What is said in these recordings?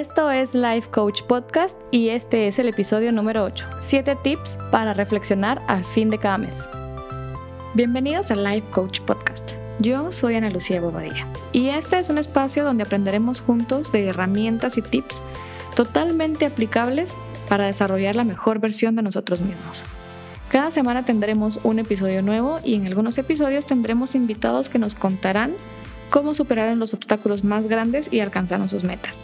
Esto es Life Coach Podcast y este es el episodio número 8. 7 tips para reflexionar al fin de cada mes. Bienvenidos a Life Coach Podcast. Yo soy Ana Lucía Bobadilla y este es un espacio donde aprenderemos juntos de herramientas y tips totalmente aplicables para desarrollar la mejor versión de nosotros mismos. Cada semana tendremos un episodio nuevo y en algunos episodios tendremos invitados que nos contarán cómo superaron los obstáculos más grandes y alcanzaron sus metas.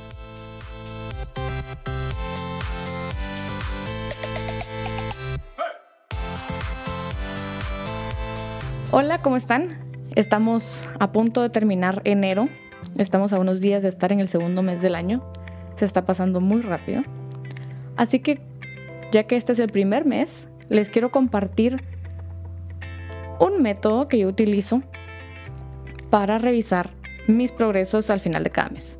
Hola, ¿cómo están? Estamos a punto de terminar enero. Estamos a unos días de estar en el segundo mes del año. Se está pasando muy rápido. Así que, ya que este es el primer mes, les quiero compartir un método que yo utilizo para revisar mis progresos al final de cada mes.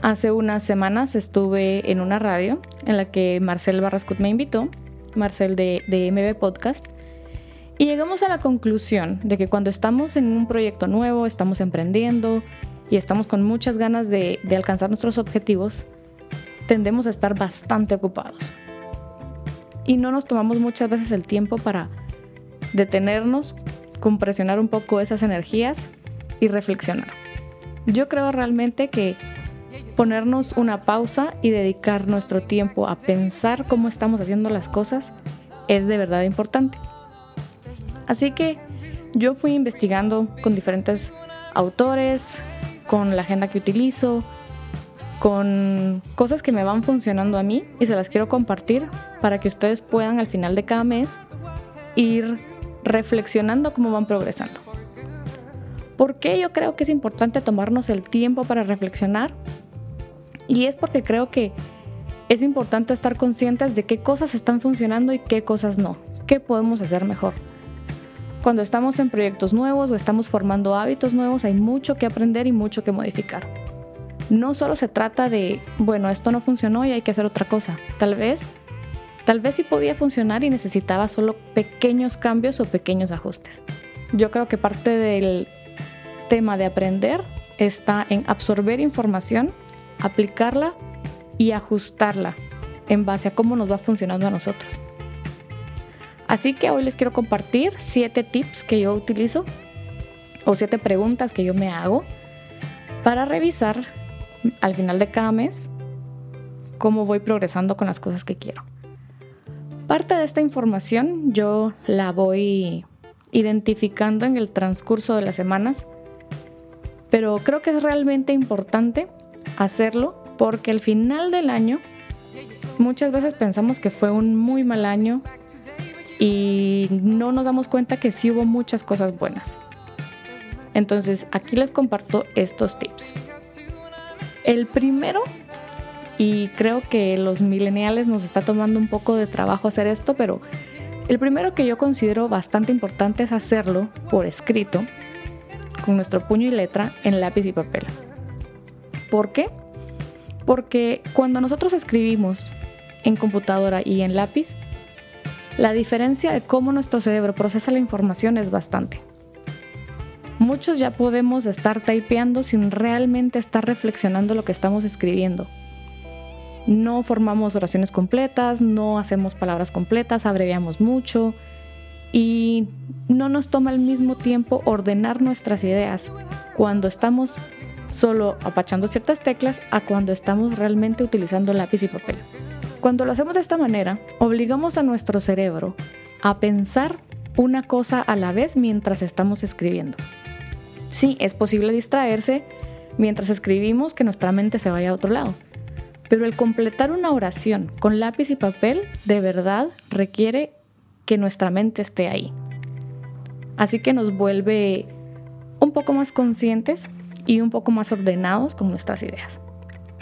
Hace unas semanas estuve en una radio en la que Marcel Barrascut me invitó, Marcel de, de MB Podcast, y llegamos a la conclusión de que cuando estamos en un proyecto nuevo, estamos emprendiendo y estamos con muchas ganas de, alcanzar nuestros objetivos, tendemos a estar bastante ocupados. Y no nos tomamos muchas veces el tiempo para detenernos, compresionar un poco esas energías y reflexionar. Yo creo realmente que ponernos una pausa y dedicar nuestro tiempo a pensar cómo estamos haciendo las cosas es de verdad importante. Así que yo fui investigando con diferentes autores, con la agenda que utilizo, con cosas que me van funcionando a mí y se las quiero compartir para que ustedes puedan al final de cada mes ir reflexionando cómo van progresando. ¿Por qué yo creo que es importante tomarnos el tiempo para reflexionar? Y es porque creo que es importante estar conscientes de qué cosas están funcionando y qué cosas no, qué podemos hacer mejor. Cuando estamos en proyectos nuevos o estamos formando hábitos nuevos hay mucho que aprender y mucho que modificar. No solo se trata de, bueno, esto no funcionó y hay que hacer otra cosa. Tal vez, tal vez sí podía funcionar y necesitaba solo pequeños cambios o pequeños ajustes. Yo creo que parte del tema de aprender está en absorber información, aplicarla y ajustarla en base a cómo nos va funcionando a nosotros. Así que hoy les quiero compartir siete tips que yo utilizo o siete preguntas que yo me hago para revisar al final de cada mes cómo voy progresando con las cosas que quiero. Parte de esta información yo la voy identificando en el transcurso de las semanas, pero creo que es realmente importante hacerlo porque al final del año muchas veces pensamos que fue un muy mal año, y no nos damos cuenta que sí hubo muchas cosas buenas. Entonces, aquí les comparto estos tips. El primero, y creo que los millennials nos está tomando un poco de trabajo hacer esto, pero el primero que yo considero bastante importante es hacerlo por escrito, con nuestro puño y letra, en lápiz y papel. ¿Por qué? Porque cuando nosotros escribimos en computadora y en lápiz, la diferencia de cómo nuestro cerebro procesa la información es bastante. Muchos ya podemos estar typeando sin realmente estar reflexionando lo que estamos escribiendo. No formamos oraciones completas, no hacemos palabras completas, abreviamos mucho y no nos toma el mismo tiempo ordenar nuestras ideas cuando estamos solo apachando ciertas teclas a cuando estamos realmente utilizando lápiz y papel. Cuando lo hacemos de esta manera, obligamos a nuestro cerebro a pensar una cosa a la vez mientras estamos escribiendo. Sí, es posible distraerse mientras escribimos que nuestra mente se vaya a otro lado, pero el completar una oración con lápiz y papel de verdad requiere que nuestra mente esté ahí. Así que nos vuelve un poco más conscientes y un poco más ordenados con nuestras ideas.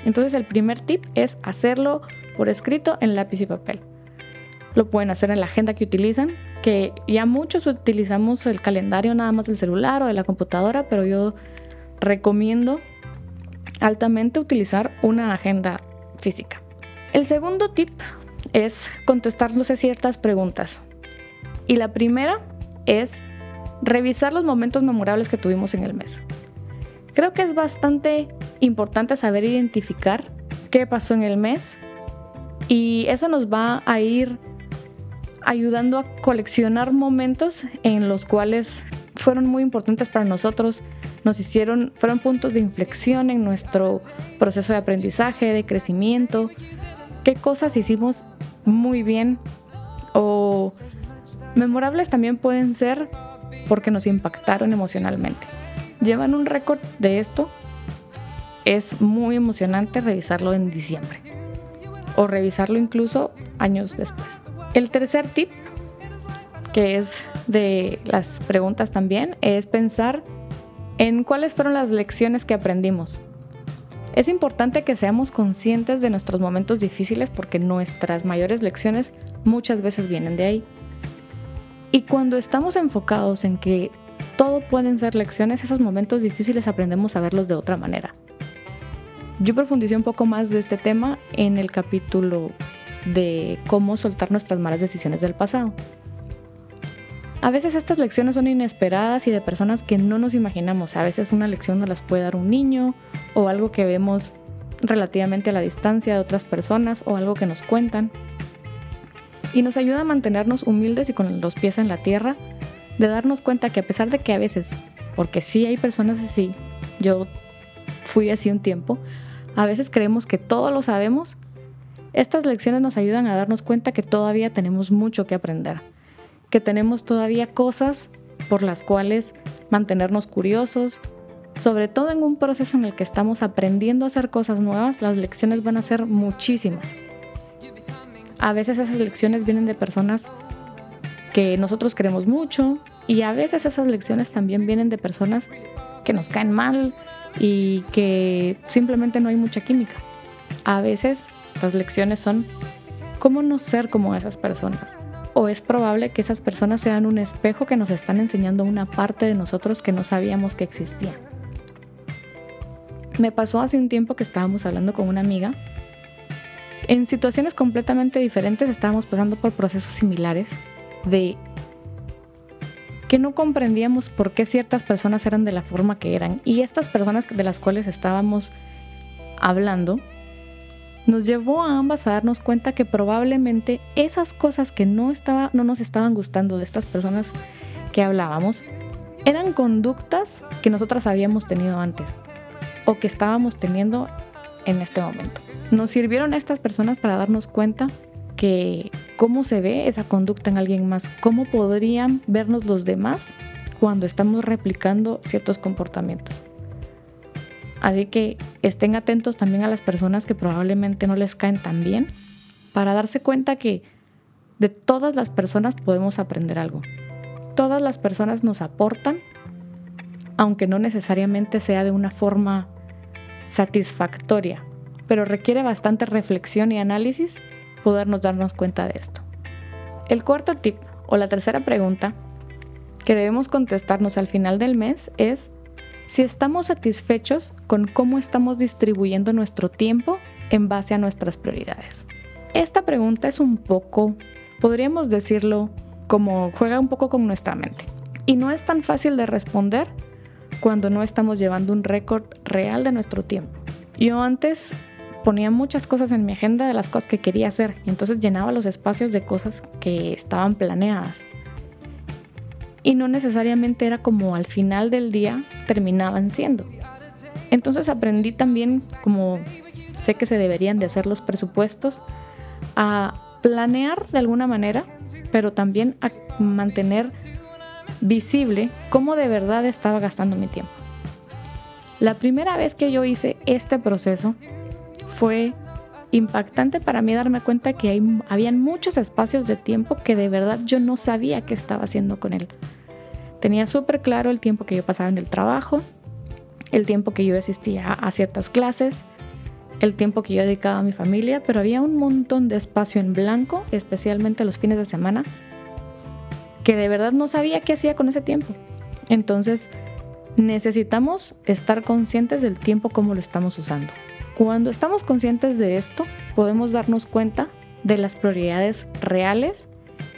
Entonces el primer tip es hacerlo por escrito en lápiz y papel. Lo pueden hacer en la agenda que utilizan, que ya muchos utilizamos el calendario nada más del celular o de la computadora, pero yo recomiendo altamente utilizar una agenda física. El segundo tip es contestarnos ciertas preguntas. Y la primera es revisar los momentos memorables que tuvimos en el mes. Creo que es bastante importante saber identificar qué pasó en el mes y eso nos va a ir ayudando a coleccionar momentos en los cuales fueron muy importantes para nosotros, nos hicieron, fueron puntos de inflexión en nuestro proceso de aprendizaje, de crecimiento, qué cosas hicimos muy bien o memorables también pueden ser porque nos impactaron emocionalmente. Llevan un récord de esto. Es muy emocionante revisarlo en diciembre o revisarlo incluso años después. El tercer tip, que es de las preguntas también, es pensar en cuáles fueron las lecciones que aprendimos. Es importante que seamos conscientes de nuestros momentos difíciles porque nuestras mayores lecciones muchas veces vienen de ahí. Y cuando estamos enfocados en que todo pueden ser lecciones, esos momentos difíciles aprendemos a verlos de otra manera. Yo profundicé un poco más de este tema en el capítulo de cómo soltar nuestras malas decisiones del pasado. A veces estas lecciones son inesperadas y de personas que no nos imaginamos. A veces una lección nos las puede dar un niño o algo que vemos relativamente a la distancia de otras personas o algo que nos cuentan. Y nos ayuda a mantenernos humildes y con los pies en la tierra, de darnos cuenta que a pesar de que a veces, porque sí hay personas así, yo fui así un tiempo, a veces creemos que todo lo sabemos, estas lecciones nos ayudan a darnos cuenta que todavía tenemos mucho que aprender que tenemos todavía cosas por las cuales mantenernos curiosos. Sobre todo en un proceso en el que estamos aprendiendo a hacer cosas nuevas, las lecciones van a ser muchísimas. A veces esas lecciones vienen de personas que nosotros queremos mucho y a veces esas lecciones también vienen de personas que nos caen mal y que simplemente no hay mucha química. A veces las lecciones son cómo no ser como esas personas o es probable que esas personas sean un espejo que nos están enseñando una parte de nosotros que no sabíamos que existía. Me pasó hace un tiempo que estábamos hablando con una amiga. En situaciones completamente diferentes estábamos pasando por procesos similares de que no comprendíamos por qué ciertas personas eran de la forma que eran. Y estas personas de las cuales estábamos hablando nos llevó a ambas a darnos cuenta que probablemente esas cosas que no, estaba, no nos estaban gustando de estas personas que hablábamos eran conductas que nosotras habíamos tenido antes o que estábamos teniendo en este momento. Nos sirvieron estas personas para darnos cuenta que cómo se ve esa conducta en alguien más, cómo podrían vernos los demás cuando estamos replicando ciertos comportamientos. Así que estén atentos también a las personas que probablemente no les caen tan bien para darse cuenta que de todas las personas podemos aprender algo. Todas las personas nos aportan, aunque no necesariamente sea de una forma satisfactoria, pero requiere bastante reflexión y análisis podernos darnos cuenta de esto. El cuarto tip o la tercera pregunta que debemos contestarnos al final del mes es si estamos satisfechos con cómo estamos distribuyendo nuestro tiempo en base a nuestras prioridades. Esta pregunta es un poco, podríamos decirlo, como juega un poco con nuestra mente. Y no es tan fácil de responder cuando no estamos llevando un récord real de nuestro tiempo. Yo antes ponía muchas cosas en mi agenda de las cosas que quería hacer entonces llenaba los espacios de cosas que estaban planeadas y no necesariamente era como al final del día terminaban siendo. Entonces aprendí también, como sé que se deberían de hacer los presupuestos, a planear de alguna manera, pero también a mantener visible cómo de verdad estaba gastando mi tiempo. La primera vez que yo hice este proceso fue impactante para mí darme cuenta que hay, habían muchos espacios de tiempo que de verdad yo no sabía qué estaba haciendo con él. Tenía súper claro el tiempo que yo pasaba en el trabajo, el tiempo que yo asistía a ciertas clases, el tiempo que yo dedicaba a mi familia, pero había un montón de espacio en blanco, especialmente los fines de semana, que de verdad no sabía qué hacía con ese tiempo. Entonces, necesitamos estar conscientes del tiempo como lo estamos usando. Cuando estamos conscientes de esto, podemos darnos cuenta de las prioridades reales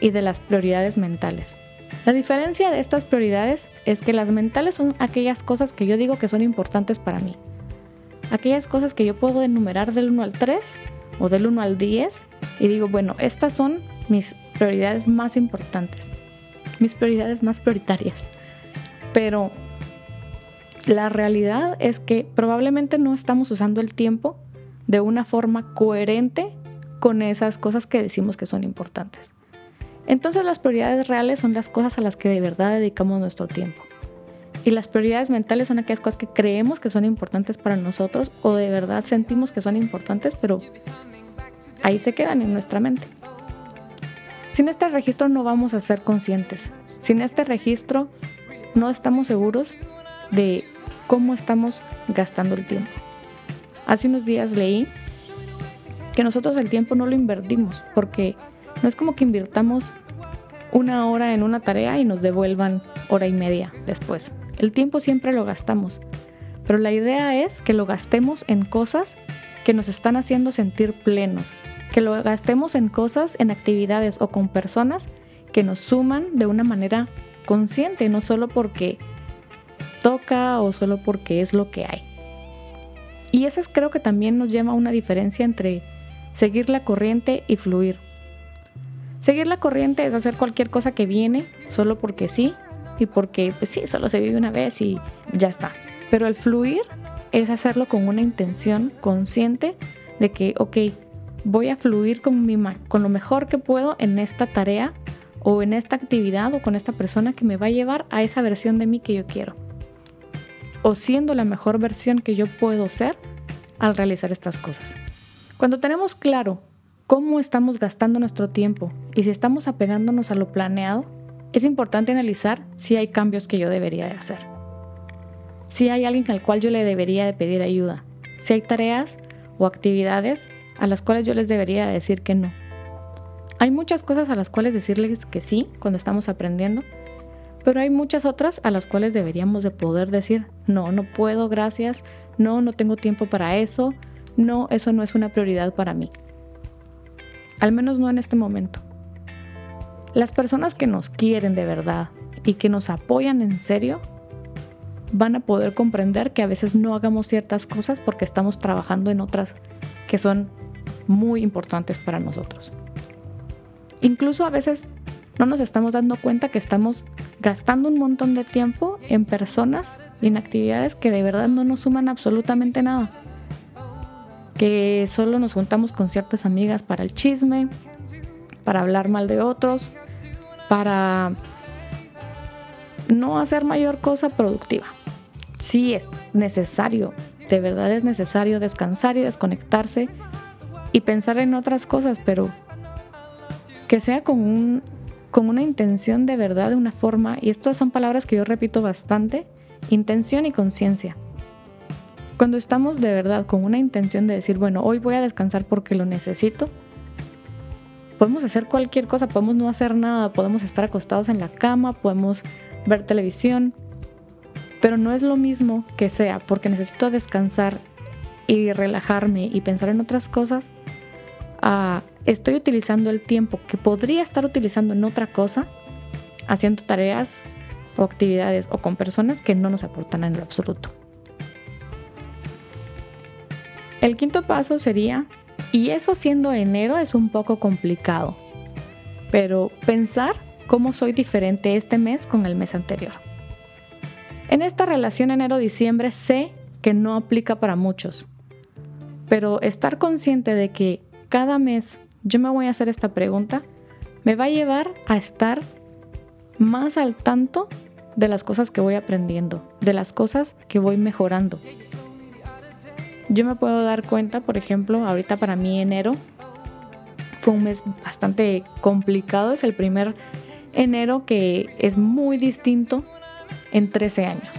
y de las prioridades mentales. La diferencia de estas prioridades es que las mentales son aquellas cosas que yo digo que son importantes para mí. Aquellas cosas que yo puedo enumerar del 1 al 3 o del 1 al 10 y digo, bueno, estas son mis prioridades más importantes, mis prioridades más prioritarias. Pero la realidad es que probablemente no estamos usando el tiempo de una forma coherente con esas cosas que decimos que son importantes. Entonces las prioridades reales son las cosas a las que de verdad dedicamos nuestro tiempo. Y las prioridades mentales son aquellas cosas que creemos que son importantes para nosotros o de verdad sentimos que son importantes, pero ahí se quedan en nuestra mente. Sin este registro no vamos a ser conscientes. Sin este registro no estamos seguros de cómo estamos gastando el tiempo. Hace unos días leí que nosotros el tiempo no lo invertimos porque no es como que invirtamos una hora en una tarea y nos devuelvan hora y media después. El tiempo siempre lo gastamos, pero la idea es que lo gastemos en cosas que nos están haciendo sentir plenos, que lo gastemos en cosas, en actividades o con personas que nos suman de una manera consciente, no solo porque toca o solo porque es lo que hay. Y eso creo que también nos lleva una diferencia entre seguir la corriente y fluir. Seguir la corriente es hacer cualquier cosa que viene solo porque sí y porque pues sí, solo se vive una vez y ya está. Pero el fluir es hacerlo con una intención consciente de que, ok, voy a fluir con, mi, con lo mejor que puedo en esta tarea o en esta actividad o con esta persona que me va a llevar a esa versión de mí que yo quiero. O siendo la mejor versión que yo puedo ser al realizar estas cosas. Cuando tenemos claro cómo estamos gastando nuestro tiempo y si estamos apegándonos a lo planeado, es importante analizar si hay cambios que yo debería de hacer. Si hay alguien al cual yo le debería de pedir ayuda. Si hay tareas o actividades a las cuales yo les debería decir que no. Hay muchas cosas a las cuales decirles que sí cuando estamos aprendiendo, pero hay muchas otras a las cuales deberíamos de poder decir, no, no puedo, gracias, no, no tengo tiempo para eso, no, eso no es una prioridad para mí. Al menos no en este momento. Las personas que nos quieren de verdad y que nos apoyan en serio van a poder comprender que a veces no hagamos ciertas cosas porque estamos trabajando en otras que son muy importantes para nosotros. Incluso a veces no nos estamos dando cuenta que estamos gastando un montón de tiempo en personas y en actividades que de verdad no nos suman absolutamente nada. Que solo nos juntamos con ciertas amigas para el chisme, para hablar mal de otros, para no hacer mayor cosa productiva. Sí es necesario, de verdad es necesario descansar y desconectarse y pensar en otras cosas, pero que sea con, un, con una intención de verdad, de una forma, y estas son palabras que yo repito bastante, intención y conciencia. Cuando estamos de verdad con una intención de decir, bueno, hoy voy a descansar porque lo necesito, podemos hacer cualquier cosa, podemos no hacer nada, podemos estar acostados en la cama, podemos ver televisión, pero no es lo mismo que sea porque necesito descansar y relajarme y pensar en otras cosas estoy utilizando el tiempo que podría estar utilizando en otra cosa, haciendo tareas o actividades o con personas que no nos aportan en lo absoluto. El quinto paso sería, y eso siendo enero es un poco complicado, pero pensar cómo soy diferente este mes con el mes anterior. En esta relación enero-diciembre sé que no aplica para muchos, pero estar consciente de que cada mes yo me voy a hacer esta pregunta, me va a llevar a estar más al tanto de las cosas que voy aprendiendo, de las cosas que voy mejorando. Yo me puedo dar cuenta, por ejemplo, ahorita para mí enero fue un mes bastante complicado, es el primer enero que es muy distinto en 13 años.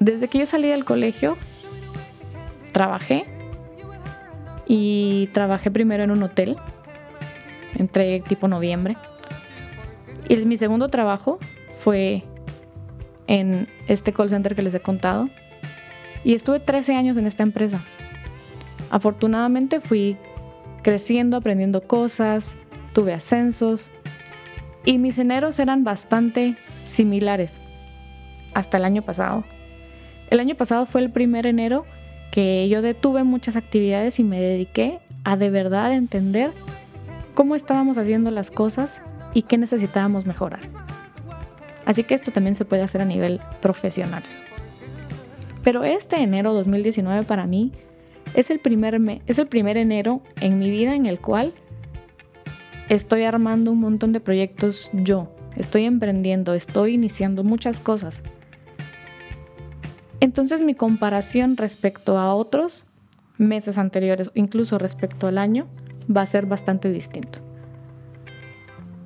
Desde que yo salí del colegio, trabajé y trabajé primero en un hotel, entré tipo noviembre. Y mi segundo trabajo fue en este call center que les he contado. Y estuve 13 años en esta empresa. Afortunadamente fui creciendo, aprendiendo cosas, tuve ascensos, Y mis eneros eran bastante similares hasta el año pasado. El año pasado fue el primer enero que yo detuve muchas actividades y me dediqué a de verdad entender cómo estábamos haciendo las cosas y qué necesitábamos mejorar. Así que esto también se puede hacer a nivel profesional. Pero este enero 2019 para mí es el primer, es el primer enero en mi vida en el cual estoy armando un montón de proyectos yo, estoy emprendiendo, estoy iniciando muchas cosas. Entonces mi comparación respecto a otros meses anteriores, incluso respecto al año, va a ser bastante distinto.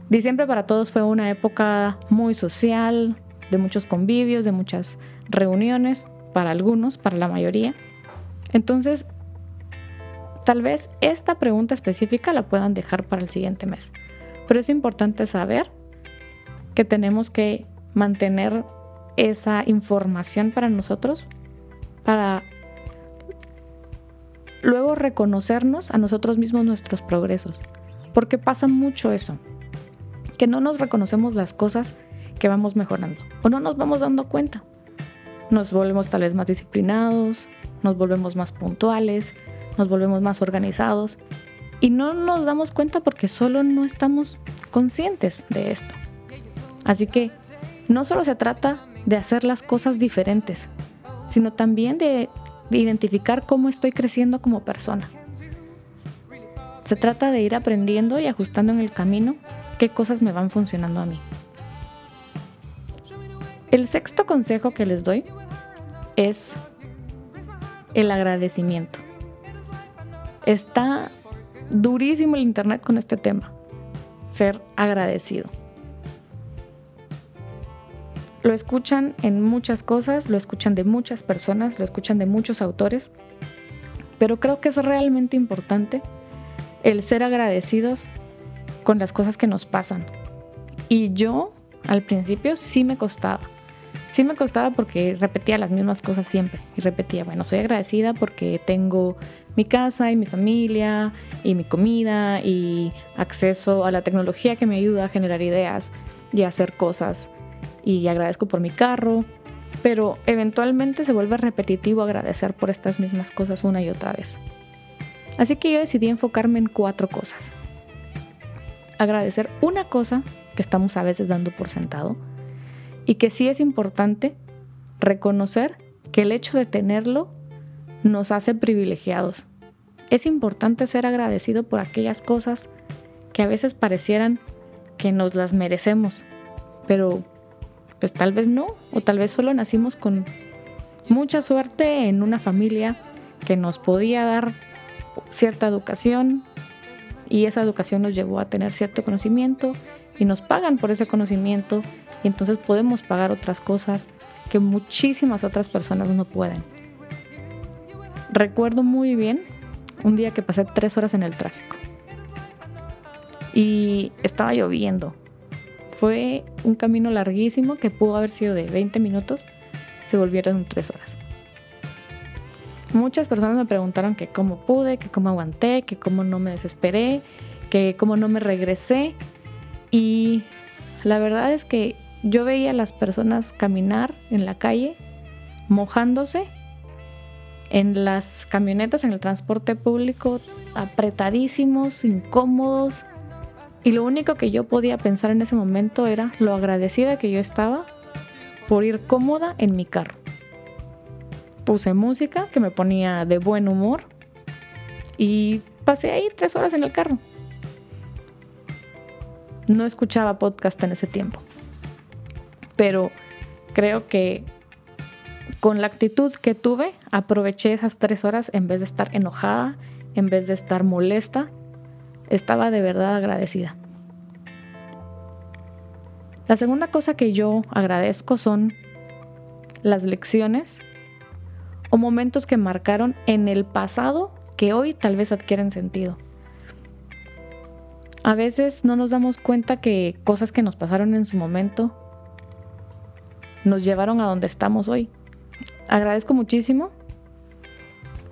Diciembre para todos fue una época muy social, de muchos convivios, de muchas reuniones, para algunos, para la mayoría. Entonces, tal vez esta pregunta específica la puedan dejar para el siguiente mes. Pero es importante saber que tenemos que mantener esa información para nosotros, para luego reconocernos a nosotros mismos nuestros progresos. Porque pasa mucho eso que no nos reconocemos las cosas que vamos mejorando o no nos vamos dando cuenta. Nos volvemos tal vez más disciplinados, nos volvemos más puntuales, nos volvemos más organizados y no nos damos cuenta porque solo no estamos conscientes de esto. Así que no solo se trata de hacer las cosas diferentes, sino también de, de identificar cómo estoy creciendo como persona. Se trata de ir aprendiendo y ajustando en el camino qué cosas me van funcionando a mí. El sexto consejo que les doy es el agradecimiento. Está durísimo el Internet con este tema, ser agradecido. Lo escuchan en muchas cosas, lo escuchan de muchas personas, lo escuchan de muchos autores, pero creo que es realmente importante el ser agradecidos con las cosas que nos pasan. Y yo al principio sí me costaba. Sí me costaba porque repetía las mismas cosas siempre. Y repetía, bueno, soy agradecida porque tengo mi casa y mi familia y mi comida y acceso a la tecnología que me ayuda a generar ideas y a hacer cosas. Y agradezco por mi carro. Pero eventualmente se vuelve repetitivo agradecer por estas mismas cosas una y otra vez. Así que yo decidí enfocarme en cuatro cosas agradecer una cosa que estamos a veces dando por sentado y que sí es importante reconocer que el hecho de tenerlo nos hace privilegiados. Es importante ser agradecido por aquellas cosas que a veces parecieran que nos las merecemos, pero pues tal vez no, o tal vez solo nacimos con mucha suerte en una familia que nos podía dar cierta educación, y esa educación nos llevó a tener cierto conocimiento y nos pagan por ese conocimiento y entonces podemos pagar otras cosas que muchísimas otras personas no pueden. Recuerdo muy bien un día que pasé tres horas en el tráfico y estaba lloviendo. Fue un camino larguísimo que pudo haber sido de 20 minutos, se volvieron tres horas. Muchas personas me preguntaron que cómo pude, que cómo aguanté, que cómo no me desesperé, que cómo no me regresé. Y la verdad es que yo veía a las personas caminar en la calle, mojándose, en las camionetas, en el transporte público, apretadísimos, incómodos. Y lo único que yo podía pensar en ese momento era lo agradecida que yo estaba por ir cómoda en mi carro puse música que me ponía de buen humor y pasé ahí tres horas en el carro. No escuchaba podcast en ese tiempo, pero creo que con la actitud que tuve, aproveché esas tres horas en vez de estar enojada, en vez de estar molesta, estaba de verdad agradecida. La segunda cosa que yo agradezco son las lecciones o momentos que marcaron en el pasado que hoy tal vez adquieren sentido. A veces no nos damos cuenta que cosas que nos pasaron en su momento nos llevaron a donde estamos hoy. Agradezco muchísimo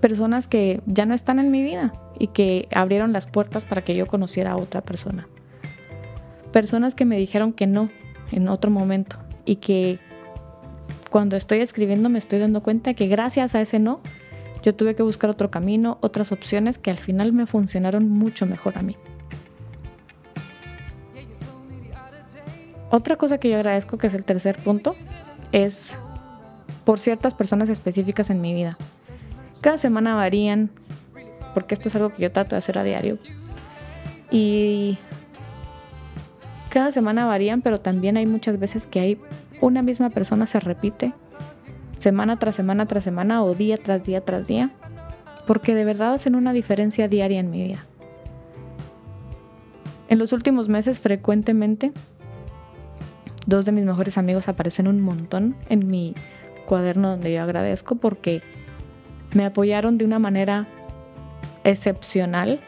personas que ya no están en mi vida y que abrieron las puertas para que yo conociera a otra persona. personas que me dijeron que no en otro momento y que cuando estoy escribiendo me estoy dando cuenta que gracias a ese no, yo tuve que buscar otro camino, otras opciones que al final me funcionaron mucho mejor a mí. Otra cosa que yo agradezco, que es el tercer punto, es por ciertas personas específicas en mi vida. Cada semana varían, porque esto es algo que yo trato de hacer a diario. Y cada semana varían, pero también hay muchas veces que hay una misma persona se repite semana tras semana tras semana o día tras día tras día, porque de verdad hacen una diferencia diaria en mi vida. En los últimos meses frecuentemente dos de mis mejores amigos aparecen un montón en mi cuaderno donde yo agradezco porque me apoyaron de una manera excepcional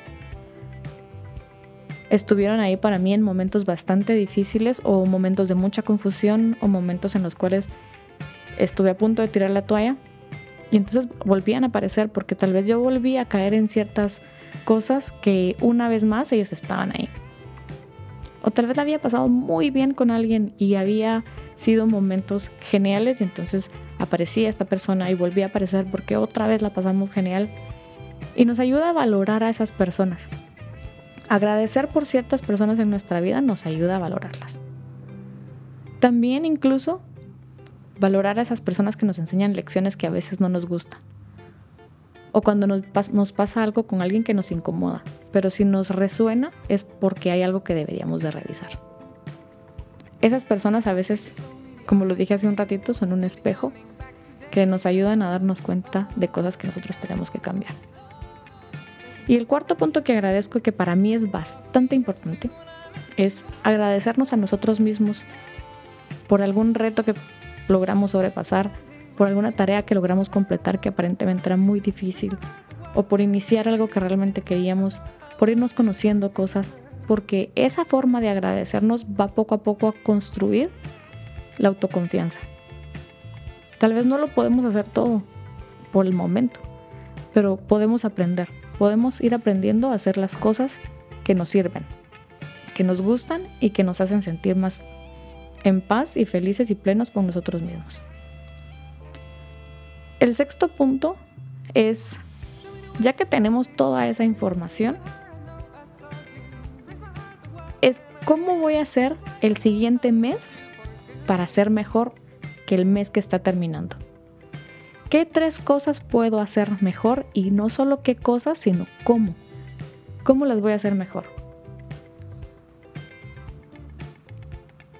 estuvieron ahí para mí en momentos bastante difíciles o momentos de mucha confusión o momentos en los cuales estuve a punto de tirar la toalla y entonces volvían a aparecer porque tal vez yo volví a caer en ciertas cosas que una vez más ellos estaban ahí. O tal vez la había pasado muy bien con alguien y había sido momentos geniales y entonces aparecía esta persona y volvía a aparecer porque otra vez la pasamos genial. Y nos ayuda a valorar a esas personas. Agradecer por ciertas personas en nuestra vida nos ayuda a valorarlas. También incluso valorar a esas personas que nos enseñan lecciones que a veces no nos gustan. O cuando nos, pasa algo con alguien que nos incomoda. Pero si nos resuena es porque hay algo que deberíamos de revisar. Esas personas a veces, como lo dije hace un ratito, son un espejo que nos ayudan a darnos cuenta de cosas que nosotros tenemos que cambiar. Y el cuarto punto que agradezco y que para mí es bastante importante es agradecernos a nosotros mismos por algún reto que logramos sobrepasar, por alguna tarea que logramos completar que aparentemente era muy difícil, o por iniciar algo que realmente queríamos, por irnos conociendo cosas, porque esa forma de agradecernos va poco a poco a construir la autoconfianza. Tal vez no lo podemos hacer todo por el momento, pero podemos aprender podemos ir aprendiendo a hacer las cosas que nos sirven, que nos gustan y que nos hacen sentir más en paz y felices y plenos con nosotros mismos. El sexto punto es, ya que tenemos toda esa información, es cómo voy a hacer el siguiente mes para ser mejor que el mes que está terminando. ¿Qué tres cosas puedo hacer mejor? Y no solo qué cosas, sino cómo. ¿Cómo las voy a hacer mejor?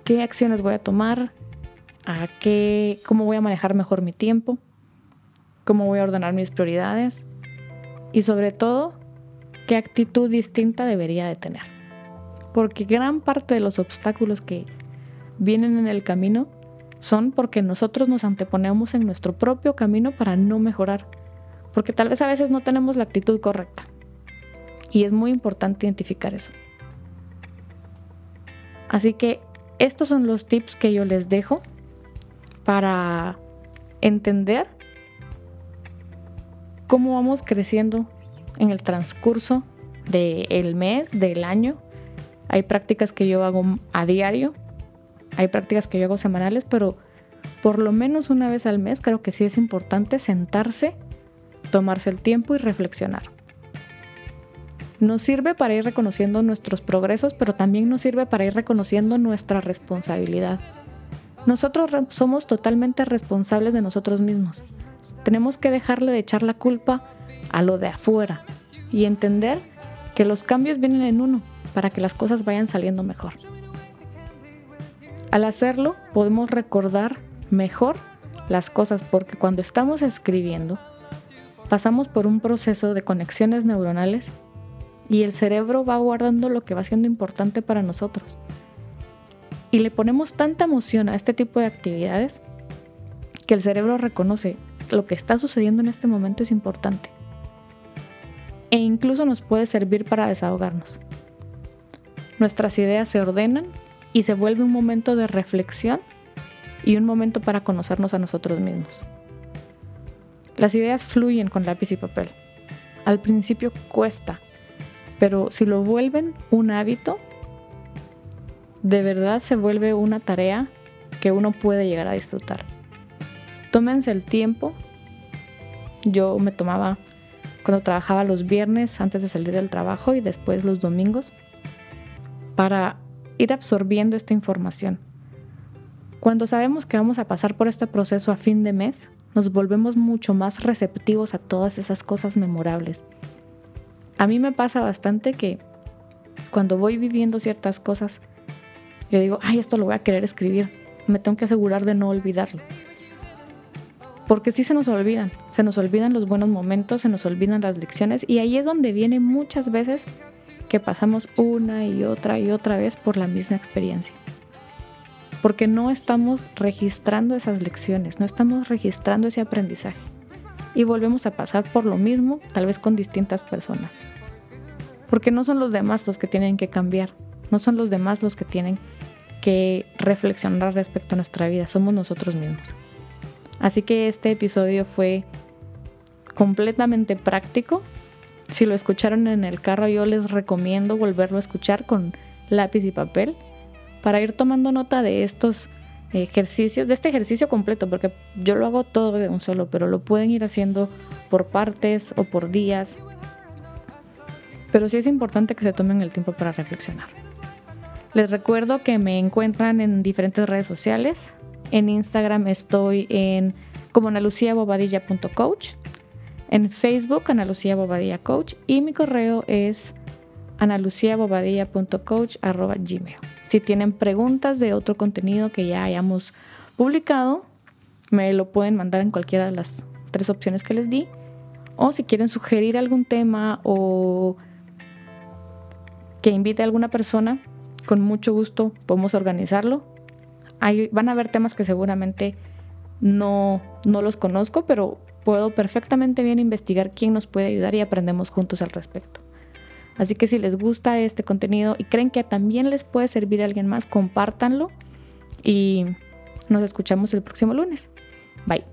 ¿Qué acciones voy a tomar? ¿A qué, ¿Cómo voy a manejar mejor mi tiempo? ¿Cómo voy a ordenar mis prioridades? Y sobre todo, ¿qué actitud distinta debería de tener? Porque gran parte de los obstáculos que vienen en el camino son porque nosotros nos anteponemos en nuestro propio camino para no mejorar, porque tal vez a veces no tenemos la actitud correcta. Y es muy importante identificar eso. Así que estos son los tips que yo les dejo para entender cómo vamos creciendo en el transcurso del mes, del año. Hay prácticas que yo hago a diario hay prácticas que yo hago semanales, pero por lo menos una vez al mes creo que sí es importante sentarse, tomarse el tiempo y reflexionar. Nos sirve para ir reconociendo nuestros progresos, pero también nos sirve para ir reconociendo nuestra responsabilidad. Nosotros somos totalmente responsables de nosotros mismos. Tenemos que dejarle de echar la culpa a lo de afuera y entender que los cambios vienen en uno para que las cosas vayan saliendo mejor. Al hacerlo podemos recordar mejor las cosas porque cuando estamos escribiendo pasamos por un proceso de conexiones neuronales y el cerebro va guardando lo que va siendo importante para nosotros. Y le ponemos tanta emoción a este tipo de actividades que el cerebro reconoce lo que está sucediendo en este momento es importante. E incluso nos puede servir para desahogarnos. Nuestras ideas se ordenan y se vuelve un momento de reflexión y un momento para conocernos a nosotros mismos. Las ideas fluyen con lápiz y papel. Al principio cuesta, pero si lo vuelven un hábito, de verdad se vuelve una tarea que uno puede llegar a disfrutar. Tómense el tiempo. Yo me tomaba cuando trabajaba los viernes antes de salir del trabajo y después los domingos para ir absorbiendo esta información. Cuando sabemos que vamos a pasar por este proceso a fin de mes, nos volvemos mucho más receptivos a todas esas cosas memorables. A mí me pasa bastante que cuando voy viviendo ciertas cosas, yo digo, ay, esto lo voy a querer escribir. Me tengo que asegurar de no olvidarlo. Porque sí se nos olvidan, se nos olvidan los buenos momentos, se nos olvidan las lecciones y ahí es donde viene muchas veces que pasamos una y otra y otra vez por la misma experiencia. Porque no estamos registrando esas lecciones, no estamos registrando ese aprendizaje. Y volvemos a pasar por lo mismo, tal vez con distintas personas. Porque no son los demás los que tienen que cambiar, no son los demás los que tienen que reflexionar respecto a nuestra vida, somos nosotros mismos. Así que este episodio fue completamente práctico. Si lo escucharon en el carro, yo les recomiendo volverlo a escuchar con lápiz y papel para ir tomando nota de estos ejercicios, de este ejercicio completo, porque yo lo hago todo de un solo, pero lo pueden ir haciendo por partes o por días. Pero sí es importante que se tomen el tiempo para reflexionar. Les recuerdo que me encuentran en diferentes redes sociales. En Instagram estoy en como analuciabobadilla.coach. En Facebook, Ana Lucía Bobadilla Coach. Y mi correo es analuciabobadilla.coach.gmail. Si tienen preguntas de otro contenido que ya hayamos publicado, me lo pueden mandar en cualquiera de las tres opciones que les di. O si quieren sugerir algún tema o que invite a alguna persona, con mucho gusto podemos organizarlo van a haber temas que seguramente no, no los conozco, pero puedo perfectamente bien investigar quién nos puede ayudar y aprendemos juntos al respecto. Así que si les gusta este contenido y creen que también les puede servir a alguien más, compártanlo y nos escuchamos el próximo lunes. Bye.